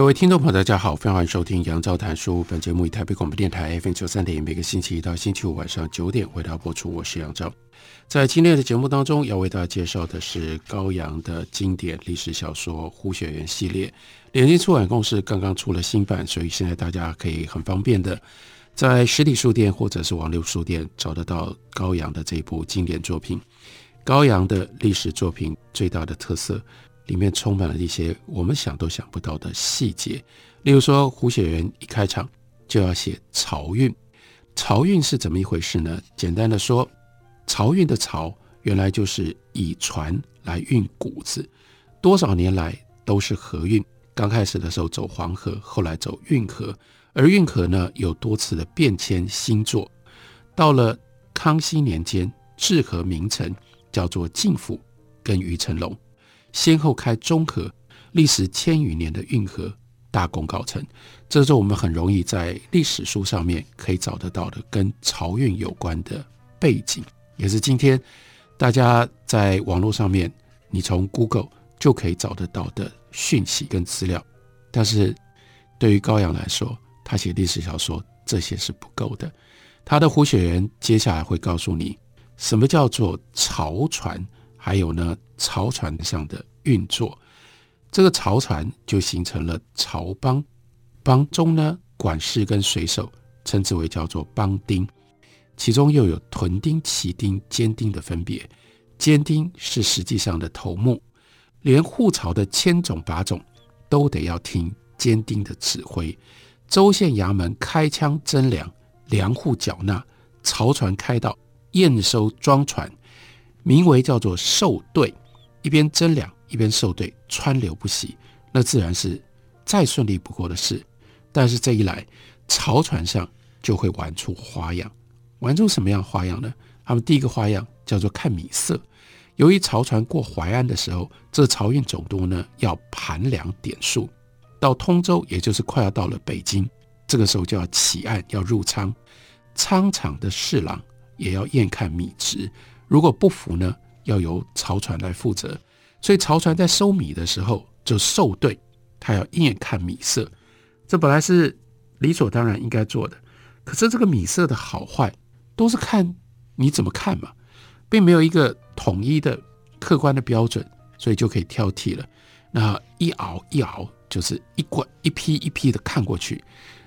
各位听众朋友，大家好，欢迎收听杨照谈书。本节目以台北广播电台 FM 九三点，每个星期一到星期五晚上九点为大家播出。我是杨照。在今天的节目当中，要为大家介绍的是高阳的经典历史小说《胡雪岩》系列。联经出版公司刚刚出了新版，所以现在大家可以很方便的在实体书店或者是网络书店找得到高阳的这一部经典作品。高阳的历史作品最大的特色。里面充满了一些我们想都想不到的细节，例如说，胡雪岩一开场就要写漕运，漕运是怎么一回事呢？简单的说，漕运的漕原来就是以船来运谷子，多少年来都是河运，刚开始的时候走黄河，后来走运河，而运河呢有多次的变迁新作，到了康熙年间，治河名臣叫做敬抚跟于成龙。先后开中河，历时千余年的运河大功告成，这是我们很容易在历史书上面可以找得到的跟漕运有关的背景，也是今天大家在网络上面，你从 Google 就可以找得到的讯息跟资料。但是对于高阳来说，他写历史小说这些是不够的。他的《胡雪岩》接下来会告诉你什么叫做漕船。还有呢，漕船上的运作，这个漕船就形成了漕帮，帮中呢，管事跟水手称之为叫做帮丁，其中又有屯丁、旗丁、监丁的分别。监丁是实际上的头目，连护漕的千种把种都得要听监丁的指挥。州县衙门开仓征粮，粮户缴纳，漕船开道，验收装船。名为叫做授队，一边征粮一边授队，川流不息，那自然是再顺利不过的事。但是这一来，漕船上就会玩出花样，玩出什么样花样呢？他们第一个花样叫做看米色。由于漕船过淮安的时候，这漕运总督呢要盘粮点数，到通州，也就是快要到了北京，这个时候就要起案要入仓，仓场的侍郎也要验看米值。如果不服呢，要由漕船来负责。所以漕船在收米的时候就受对，他要一眼看米色。这本来是理所当然应该做的，可是这个米色的好坏都是看你怎么看嘛，并没有一个统一的客观的标准，所以就可以挑剔了。那一熬一熬，就是一罐一批一批的看过去。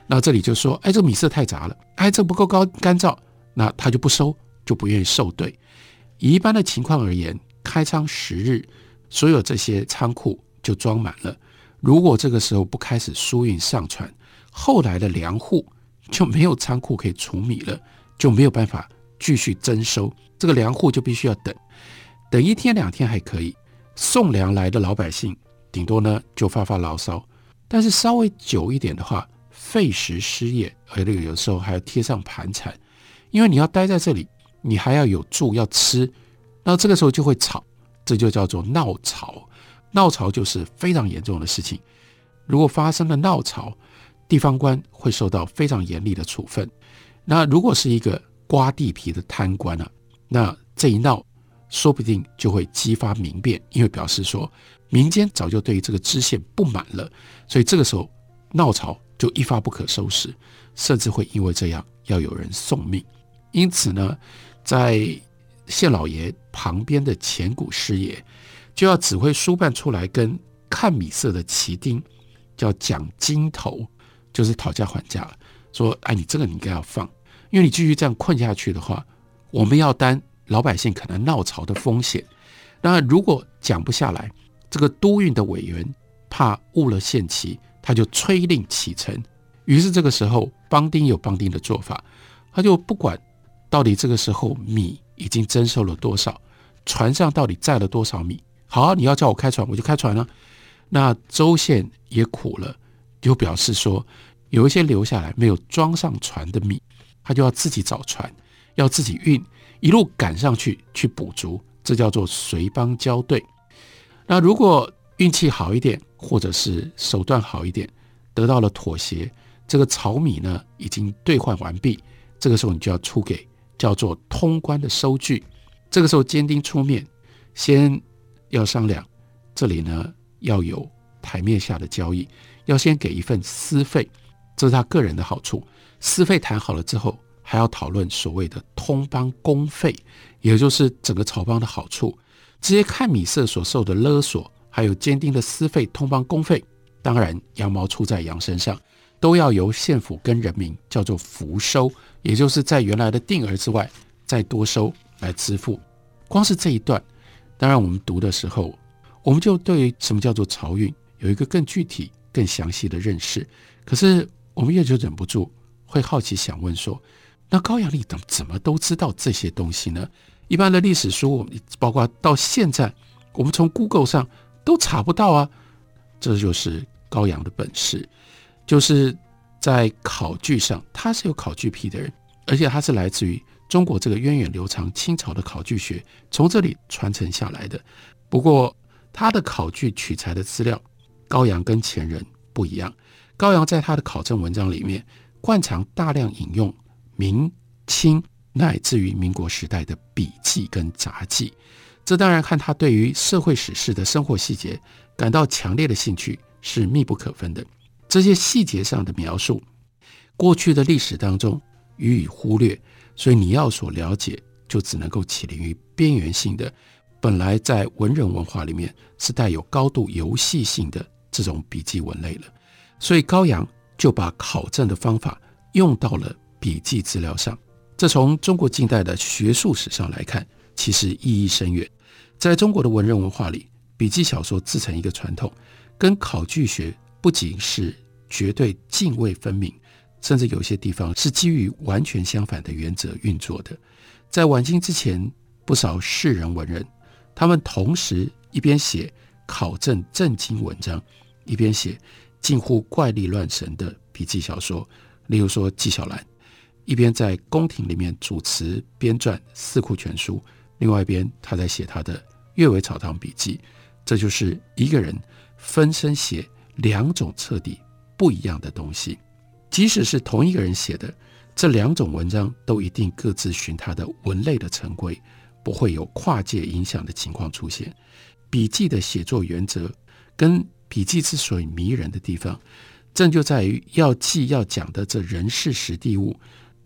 那这里就说，哎，这米色太杂了，哎，这不够高干燥，那他就不收，就不愿意受对。以一般的情况而言，开仓十日，所有这些仓库就装满了。如果这个时候不开始输运上船，后来的粮户就没有仓库可以储米了，就没有办法继续征收。这个粮户就必须要等，等一天两天还可以。送粮来的老百姓，顶多呢就发发牢骚。但是稍微久一点的话，费时失业，而且有时候还要贴上盘缠，因为你要待在这里。你还要有住要吃，那这个时候就会吵，这就叫做闹漕。闹漕就是非常严重的事情。如果发生了闹漕，地方官会受到非常严厉的处分。那如果是一个刮地皮的贪官啊，那这一闹说不定就会激发民变，因为表示说民间早就对这个知县不满了，所以这个时候闹潮就一发不可收拾，甚至会因为这样要有人送命。因此呢。在县老爷旁边的前谷师爷就要指挥书办出来跟看米色的旗丁叫讲金头，就是讨价还价了。说：“哎，你这个你应该要放，因为你继续这样困下去的话，我们要担老百姓可能闹潮的风险。那如果讲不下来，这个督运的委员怕误了限期，他就催令启程。于是这个时候，帮丁有帮丁的做法，他就不管。”到底这个时候米已经征收了多少？船上到底载了多少米？好，你要叫我开船，我就开船了。那周宪也苦了，就表示说，有一些留下来没有装上船的米，他就要自己找船，要自己运，一路赶上去去补足，这叫做随帮交队。那如果运气好一点，或者是手段好一点，得到了妥协，这个漕米呢已经兑换完毕，这个时候你就要出给叫做通关的收据。这个时候监丁出面，先要商量，这里呢要有台面下的交易，要先给一份私费，这是他个人的好处。私费谈好了之后，还要讨论所谓的通帮公费，也就是整个漕帮的好处。直接看米色所受的勒索，还有监丁的私费、通帮公费，当然羊毛出在羊身上，都要由县府跟人民叫做福收，也就是在原来的定额之外再多收来支付。光是这一段，当然我们读的时候，我们就对什么叫做漕运有一个更具体、更详细的认识。可是我们也就忍不住会好奇想问说，那高阳立等怎么都知道这些东西呢？一般的历史书，包括到现在，我们从 Google 上都查不到啊。这就是高阳的本事，就是在考据上，他是有考据癖的人，而且他是来自于中国这个源远流长清朝的考据学，从这里传承下来的。不过，他的考据取材的资料，高阳跟前人不一样。高阳在他的考证文章里面，惯常大量引用明清。乃至于民国时代的笔记跟杂记，这当然看他对于社会史事的生活细节感到强烈的兴趣是密不可分的。这些细节上的描述，过去的历史当中予以忽略，所以你要所了解，就只能够起临于边缘性的，本来在文人文化里面是带有高度游戏性的这种笔记文类了。所以高阳就把考证的方法用到了笔记资料上。这从中国近代的学术史上来看，其实意义深远。在中国的文人文化里，笔记小说自成一个传统，跟考据学不仅是绝对泾渭分明，甚至有些地方是基于完全相反的原则运作的。在晚清之前，不少士人文人，他们同时一边写考证正经文章，一边写近乎怪力乱神的笔记小说，例如说纪晓岚。一边在宫廷里面主持编撰《四库全书》，另外一边他在写他的《阅微草堂笔记》，这就是一个人分身写两种彻底不一样的东西。即使是同一个人写的这两种文章，都一定各自循他的文类的成规，不会有跨界影响的情况出现。笔记的写作原则跟笔记之所以迷人的地方，正就在于要记要讲的这人事时地物。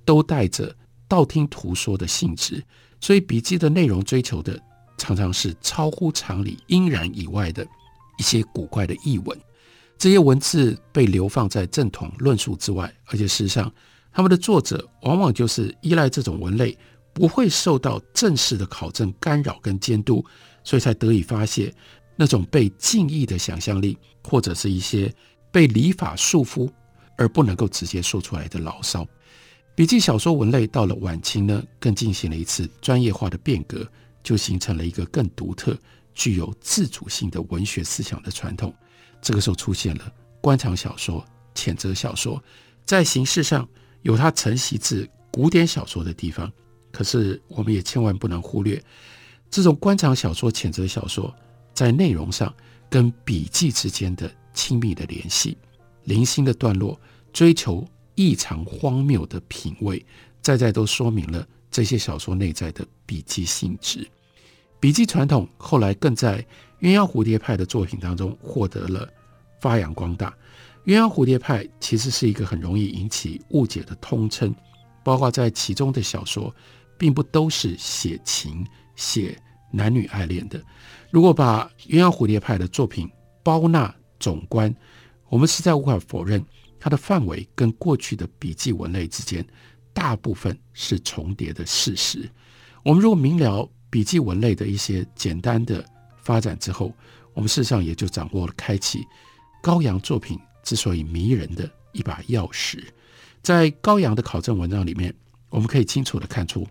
都带着道听途说的性质，所以笔记的内容追求的常常是超乎常理、应然以外的一些古怪的译文。这些文字被流放在正统论述之外，而且事实上，他们的作者往往就是依赖这种文类，不会受到正式的考证干扰跟监督，所以才得以发泄那种被禁意的想象力，或者是一些被礼法束缚而不能够直接说出来的牢骚。笔记小说文类到了晚清呢，更进行了一次专业化的变革，就形成了一个更独特、具有自主性的文学思想的传统。这个时候出现了官场小说、谴责小说，在形式上有它承袭自古典小说的地方，可是我们也千万不能忽略这种官场小说、谴责小说在内容上跟笔记之间的亲密的联系，零星的段落追求。异常荒谬的品味，再再都说明了这些小说内在的笔记性质。笔记传统后来更在鸳鸯蝴蝶派的作品当中获得了发扬光大。鸳鸯蝴蝶派其实是一个很容易引起误解的通称，包括在其中的小说，并不都是写情、写男女爱恋的。如果把鸳鸯蝴蝶派的作品包纳总观，我们实在无法否认。它的范围跟过去的笔记文类之间，大部分是重叠的事实。我们如果明了笔记文类的一些简单的发展之后，我们事实上也就掌握了开启高阳作品之所以迷人的一把钥匙。在高阳的考证文章里面，我们可以清楚地看出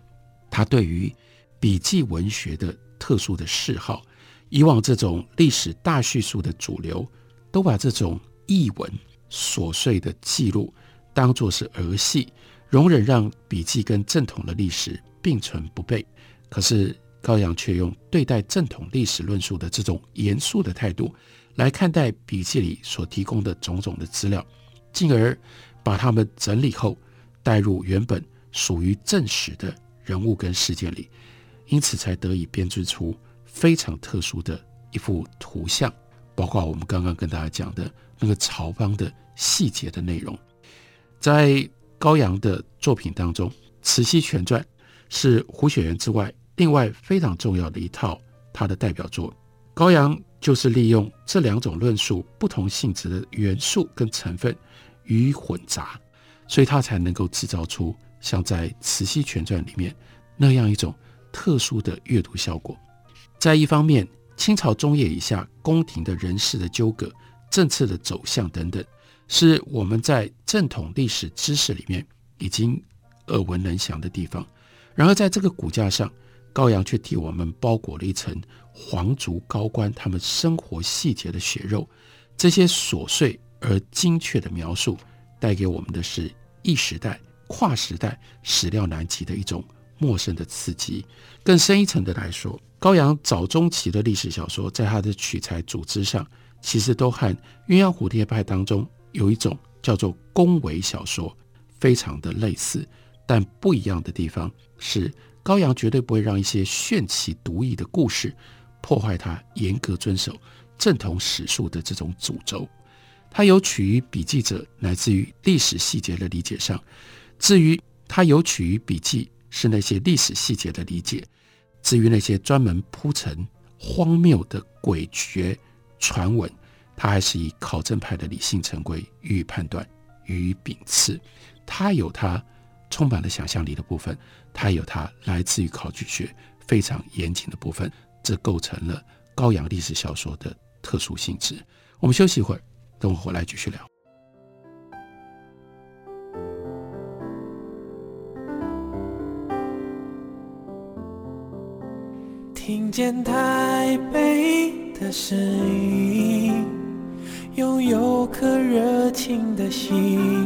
他对于笔记文学的特殊的嗜好，以往这种历史大叙述的主流，都把这种译文琐碎的记录当作是儿戏，容忍让笔记跟正统的历史并存不悖。可是高阳却用对待正统历史论述的这种严肃的态度来看待笔记里所提供的种种的资料，进而把它们整理后带入原本属于正史的人物跟事件里，因此才得以编织出非常特殊的一幅图像，包括我们刚刚跟大家讲的那个曹邦的细节的内容。在高阳的作品当中，《慈禧全传》是胡雪岩之外另外非常重要的一套他的代表作。高阳就是利用这两种论述不同性质的元素跟成分予以混杂，所以他才能够制造出像在《慈禧全传》里面那样一种特殊的阅读效果。在一方面，清朝中叶以下宫廷的人事的纠葛、政策的走向等等，是我们在正统历史知识里面已经耳闻能详的地方。然而，在这个骨架上，高阳却替我们包裹了一层皇族高官他们生活细节的血肉。这些琐碎而精确的描述，带给我们的是异时代、跨时代史料难及的一种陌生的刺激。更深一层的来说，高阳早中期的历史小说，在他的取材组织上，其实都和鸳鸯蝴蝶派当中有一种叫做宫闈小说，非常的类似。但不一样的地方是，高阳绝对不会让一些炫奇独异的故事破坏他严格遵守正统史述的这种主轴。他有取于笔记者乃至于历史细节的理解上，至于他有取于笔记是那些历史细节的理解。至于那些专门铺陈荒谬的诡谲传闻，他还是以考证派的理性成规予以判断、予以秉持。他有他充满了想象力的部分，它有它来自于考据学非常严谨的部分，这构成了高阳历史小说的特殊性质。我们休息一会儿，等我回来继续聊。听见台北的声音，拥有颗热情的心，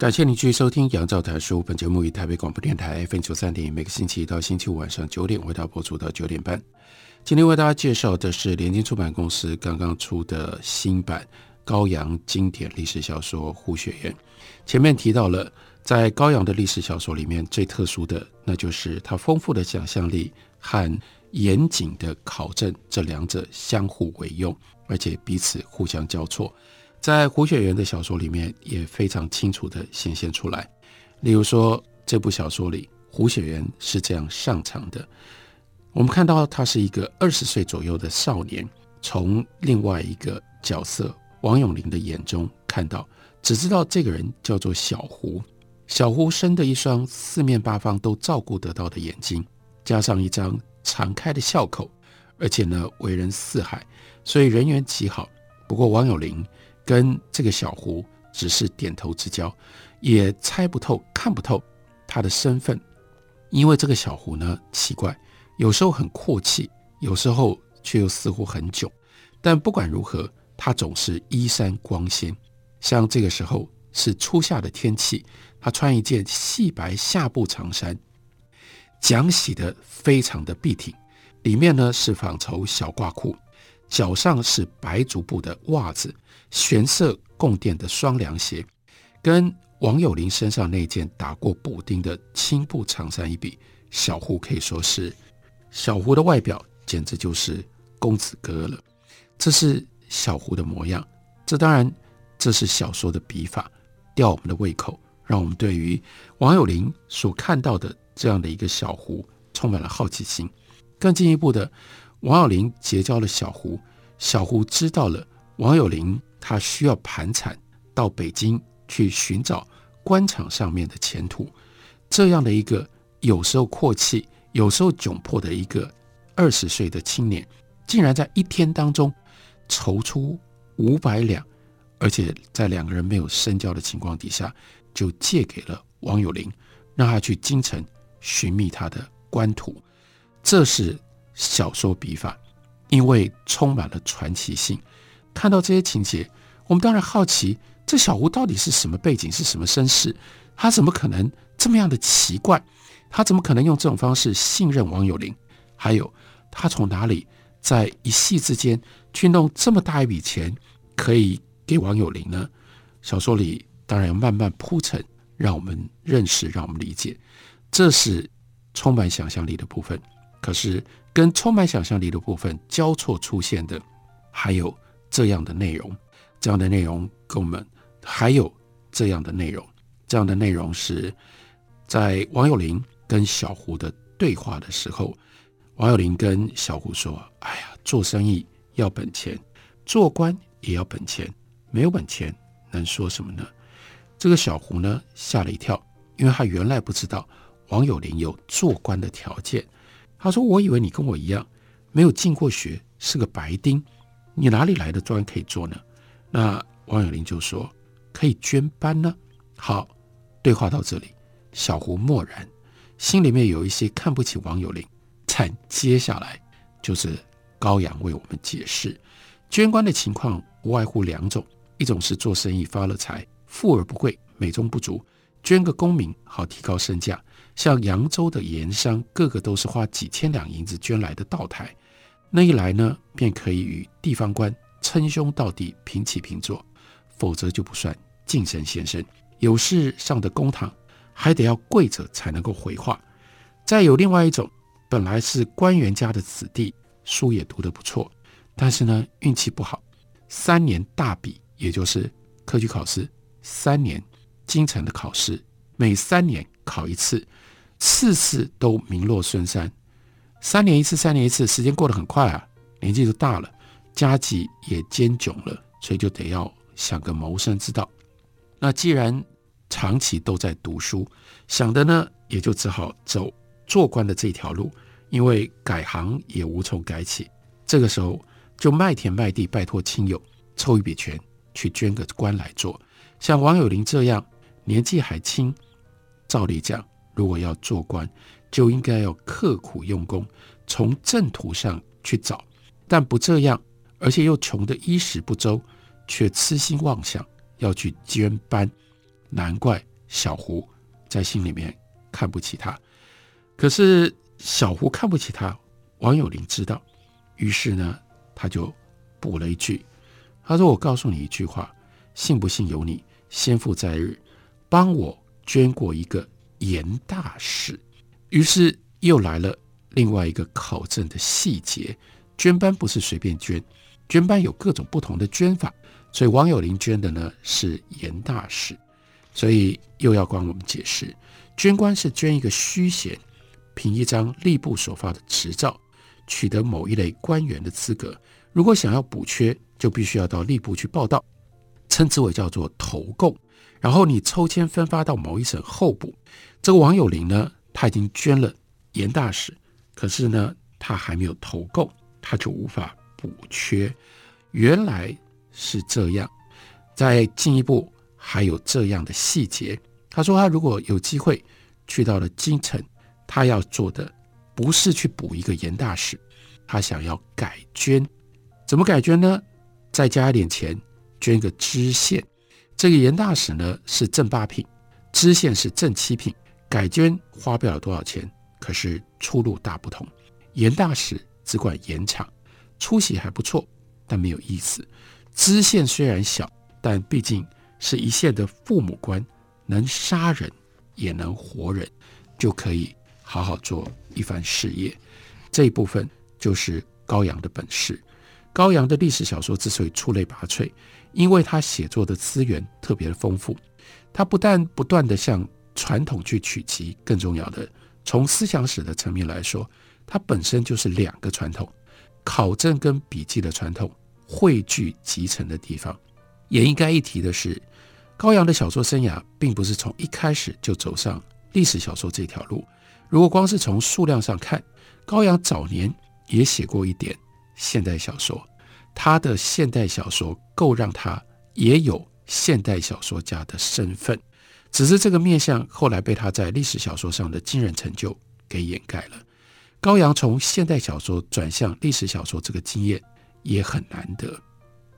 感谢你继续收听《杨照谈书》。本节目以台北广播电台 FM 九三点，每个星期一到星期五晚上九点为大家播出到九点半。今天为大家介绍的是联经出版公司刚刚出的新版高阳经典历史小说《胡雪岩》。前面提到了，在高阳的历史小说里面，最特殊的那就是他丰富的想象力和严谨的考证这两者相互为用，而且彼此互相交错。在胡雪岩的小说里面也非常清楚地显现出来。例如说，这部小说里，胡雪岩是这样上场的：我们看到他是一个二十岁左右的少年，从另外一个角色王永龄的眼中看到，只知道这个人叫做小胡。小胡生的一双四面八方都照顾得到的眼睛，加上一张常开的笑口，而且呢，为人四海，所以人缘极好。不过王永龄。跟这个小胡只是点头之交，也猜不透、看不透他的身份。因为这个小胡呢，奇怪，有时候很阔气，有时候却又似乎很窘。但不管如何，他总是衣衫光鲜。像这个时候是初夏的天气，他穿一件细白夏布长衫，讲洗得非常的笔挺，里面呢是纺绸小褂裤，脚上是白竹布的袜子。玄色供垫的双凉鞋，跟王有龄身上那件打过补丁的青布长衫一比，小胡可以说是小胡的外表简直就是公子哥了。这是小胡的模样，这当然这是小说的笔法，吊我们的胃口，让我们对于王有龄所看到的这样的一个小胡充满了好奇心。更进一步的，王有龄结交了小胡，小胡知道了王有龄他需要盘缠到北京去寻找官场上面的前途，这样的一个有时候阔气、有时候窘迫的一个二十岁的青年，竟然在一天当中筹出五百两，而且在两个人没有深交的情况底下，就借给了王有龄，让他去京城寻觅他的官途。这是小说笔法，因为充满了传奇性。看到这些情节，我们当然好奇，这小吴到底是什么背景，是什么身世？他怎么可能这么样的奇怪？他怎么可能用这种方式信任王有龄？还有，他从哪里在一夕之间去弄这么大一笔钱，可以给王有龄呢？小说里当然要慢慢铺陈，让我们认识，让我们理解，这是充满想象力的部分。可是，跟充满想象力的部分交错出现的，还有这样的内容。这样的内容跟我们还有这样的内容。这样的内容是在王有龄跟小胡的对话的时候，王有龄跟小胡说：“哎呀，做生意要本钱，做官也要本钱，没有本钱能说什么呢？”这个小胡呢吓了一跳，因为他原来不知道王有龄有做官的条件。他说：“我以为你跟我一样，没有进过学，是个白丁，你哪里来的官可以做呢？”那王有龄就说：“可以捐班呢。”好，对话到这里，小胡默然，心里面有一些看不起王有龄。但接下来就是高阳为我们解释，捐官的情况无外乎两种：一种是做生意发了财，富而不贵，美中不足，捐个功名好提高身价。像扬州的盐商，个个都是花几千两银子捐来的道台，那一来呢，便可以与地方官称兄道弟，平起平坐；否则就不算晋升先生。有事上的公堂，还得要跪着才能够回话。再有另外一种，本来是官员家的子弟，书也读得不错，但是呢，运气不好，三年大比，也就是科举考试，三年京城的考试，每三年考一次。次次都名落孙山，三年一次，三年一次，时间过得很快啊，年纪都大了，家计也艰窘了，所以就得要想个谋生之道。那既然长期都在读书，想的呢，也就只好走做官的这条路，因为改行也无从改起。这个时候就卖田卖地，拜托亲友凑一笔钱去捐个官来做。像王有龄这样年纪还轻，照理讲。如果要做官，就应该要刻苦用功，从正途上去找，但不这样，而且又穷得衣食不周，却痴心妄想要去捐班，难怪小胡在心里面看不起他。可是小胡看不起他，王有龄知道，于是呢，他就补了一句，他说：“我告诉你一句话，信不信由你。先父在日，帮我捐过一个。”严大使，于是又来了另外一个考证的细节。捐班不是随便捐，捐班有各种不同的捐法。所以王有龄捐的呢是严大使，所以又要帮我们解释，捐官是捐一个虚衔，凭一张吏部所发的执照，取得某一类官员的资格。如果想要补缺，就必须要到吏部去报到，称之为叫做投贡。然后你抽签分发到某一省候补。这个王有龄呢，他已经捐了严大使，可是呢，他还没有投够，他就无法补缺。原来是这样。再进一步，还有这样的细节。他说，他如果有机会去到了京城，他要做的不是去补一个严大使，他想要改捐。怎么改捐呢？再加一点钱，捐个知县。这个严大使呢是正八品，知县是正七品。改捐花不了多少钱，可是出路大不同。严大使只管盐场，出息还不错，但没有意思。知县虽然小，但毕竟是一县的父母官，能杀人也能活人，就可以好好做一番事业。这一部分就是高阳的本事。高阳的历史小说之所以出类拔萃，因为他写作的资源特别的丰富。他不但不断地向传统去取其更重要的，从思想史的层面来说，它本身就是两个传统。考证跟笔记的传统汇聚集成的地方。也应该一提的是，高阳的小说生涯并不是从一开始就走上历史小说这条路。如果光是从数量上看，高阳早年也写过一点现代小说，他的现代小说够让他也有现代小说家的身份，只是这个面相后来被他在历史小说上的惊人成就给掩盖了。高阳从现代小说转向历史小说这个经验也很难得。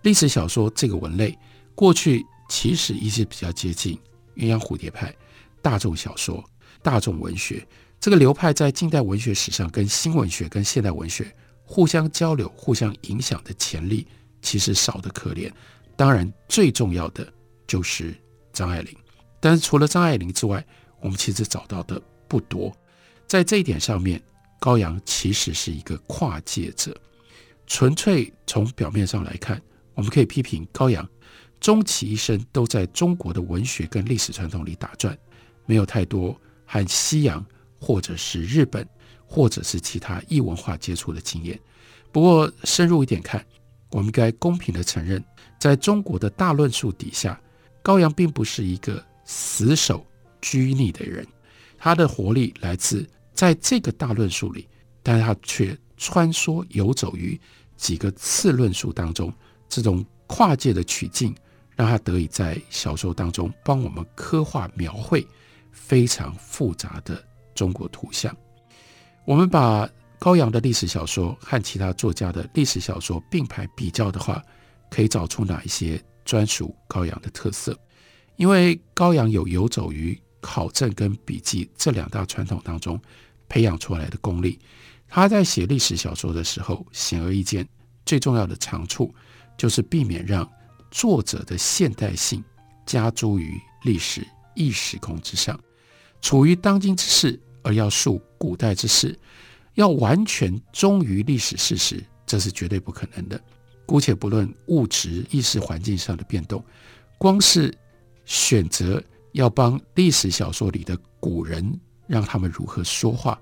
历史小说这个文类过去其实一直比较接近鸳鸯蝴蝶派、大众小说、大众文学。这个流派在近代文学史上跟新文学、跟现代文学互相交流、互相影响的潜力，其实少得可怜。当然，最重要的就是张爱玲。但是除了张爱玲之外，我们其实找到的不多。在这一点上面，高阳其实是一个跨界者。纯粹从表面上来看，我们可以批评高阳终其一生都在中国的文学跟历史传统里打转，没有太多和西洋。或者是日本，或者是其他异文化接触的经验。不过深入一点看，我们该公平的承认，在中国的大论述底下，高阳并不是一个死守拘泥的人。他的活力来自在这个大论述里，但他却穿梭游走于几个次论述当中。这种跨界的取径，让他得以在小说当中帮我们刻画描绘非常复杂的。中国图像，我们把高阳的历史小说和其他作家的历史小说并排比较的话，可以找出哪一些专属高阳的特色？因为高阳有游走于考证跟笔记这两大传统当中培养出来的功力。他在写历史小说的时候，显而易见，最重要的长处就是避免让作者的现代性加诸于历史异时空之上。处于当今之事，而要述古代之事，要完全忠于历史事实，这是绝对不可能的。姑且不论物质意识环境上的变动，光是选择要帮历史小说里的古人让他们如何说话，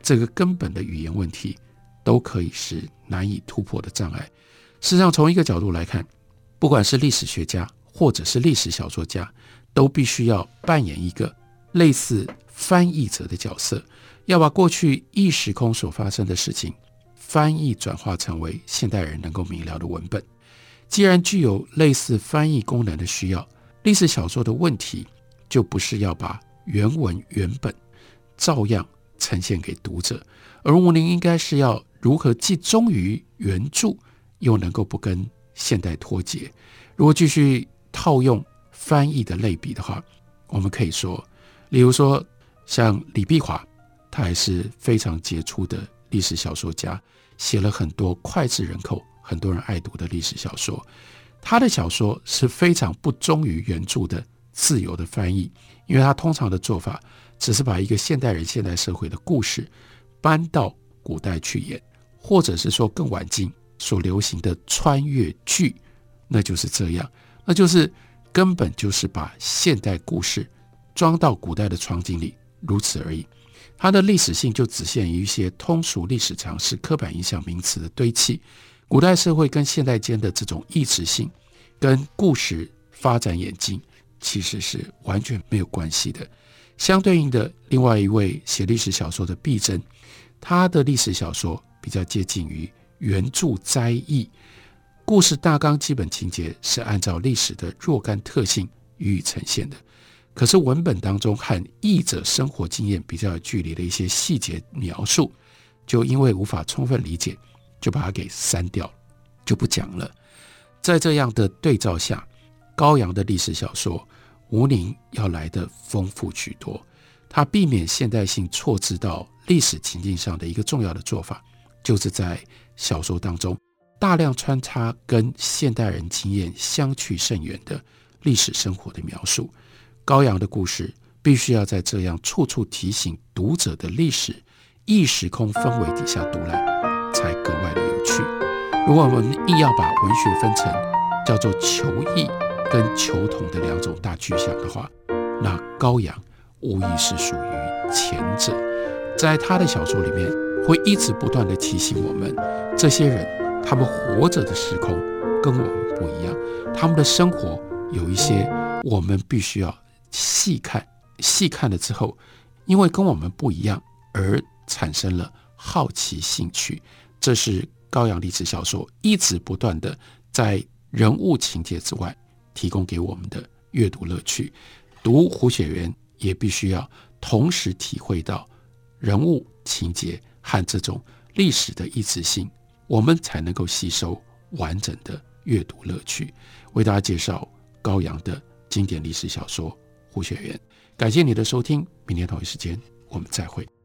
这个根本的语言问题，都可以是难以突破的障碍。事实上，从一个角度来看，不管是历史学家或者是历史小说家，都必须要扮演一个。类似翻译者的角色，要把过去异时空所发生的事情翻译转化成为现代人能够明了的文本。既然具有类似翻译功能的需要，历史小说的问题就不是要把原文原本照样呈现给读者，而吴宁应该是要如何既忠于原著，又能够不跟现代脱节。如果继续套用翻译的类比的话，我们可以说。例如说，像李碧华，他还是非常杰出的历史小说家，写了很多脍炙人口、很多人爱读的历史小说。他的小说是非常不忠于原著的自由的翻译，因为他通常的做法只是把一个现代人、现代社会的故事搬到古代去演，或者是说更晚近所流行的穿越剧，那就是这样，那就是根本就是把现代故事。装到古代的场景里，如此而已。它的历史性就只限于一些通俗历史常识、刻板印象名词的堆砌。古代社会跟现代间的这种异质性，跟故事发展演进，其实是完全没有关系的。相对应的，另外一位写历史小说的毕真，他的历史小说比较接近于原著摘译，故事大纲、基本情节是按照历史的若干特性予以呈现的。可是文本当中和译者生活经验比较有距离的一些细节描述，就因为无法充分理解，就把它给删掉，就不讲了。在这样的对照下，高阳的历史小说，吴宁要来得丰富许多。他避免现代性错置到历史情境上的一个重要的做法，就是在小说当中大量穿插跟现代人经验相去甚远的历史生活的描述。高阳的故事必须要在这样处处提醒读者的历史异时空氛围底下读来，才格外的有趣。如果我们硬要把文学分成叫做求异跟求同的两种大具象的话，那高阳无疑是属于前者。在他的小说里面，会一直不断地提醒我们，这些人他们活着的时空跟我们不一样，他们的生活有一些我们必须要细看，细看了之后，因为跟我们不一样而产生了好奇兴趣。这是高阳历史小说一直不断地在人物情节之外提供给我们的阅读乐趣。读胡雪岩也必须要同时体会到人物情节和这种历史的一致性，我们才能够吸收完整的阅读乐趣。为大家介绍高阳的经典历史小说《胡雪岩》，感谢你的收听，明天同一时间我们再会。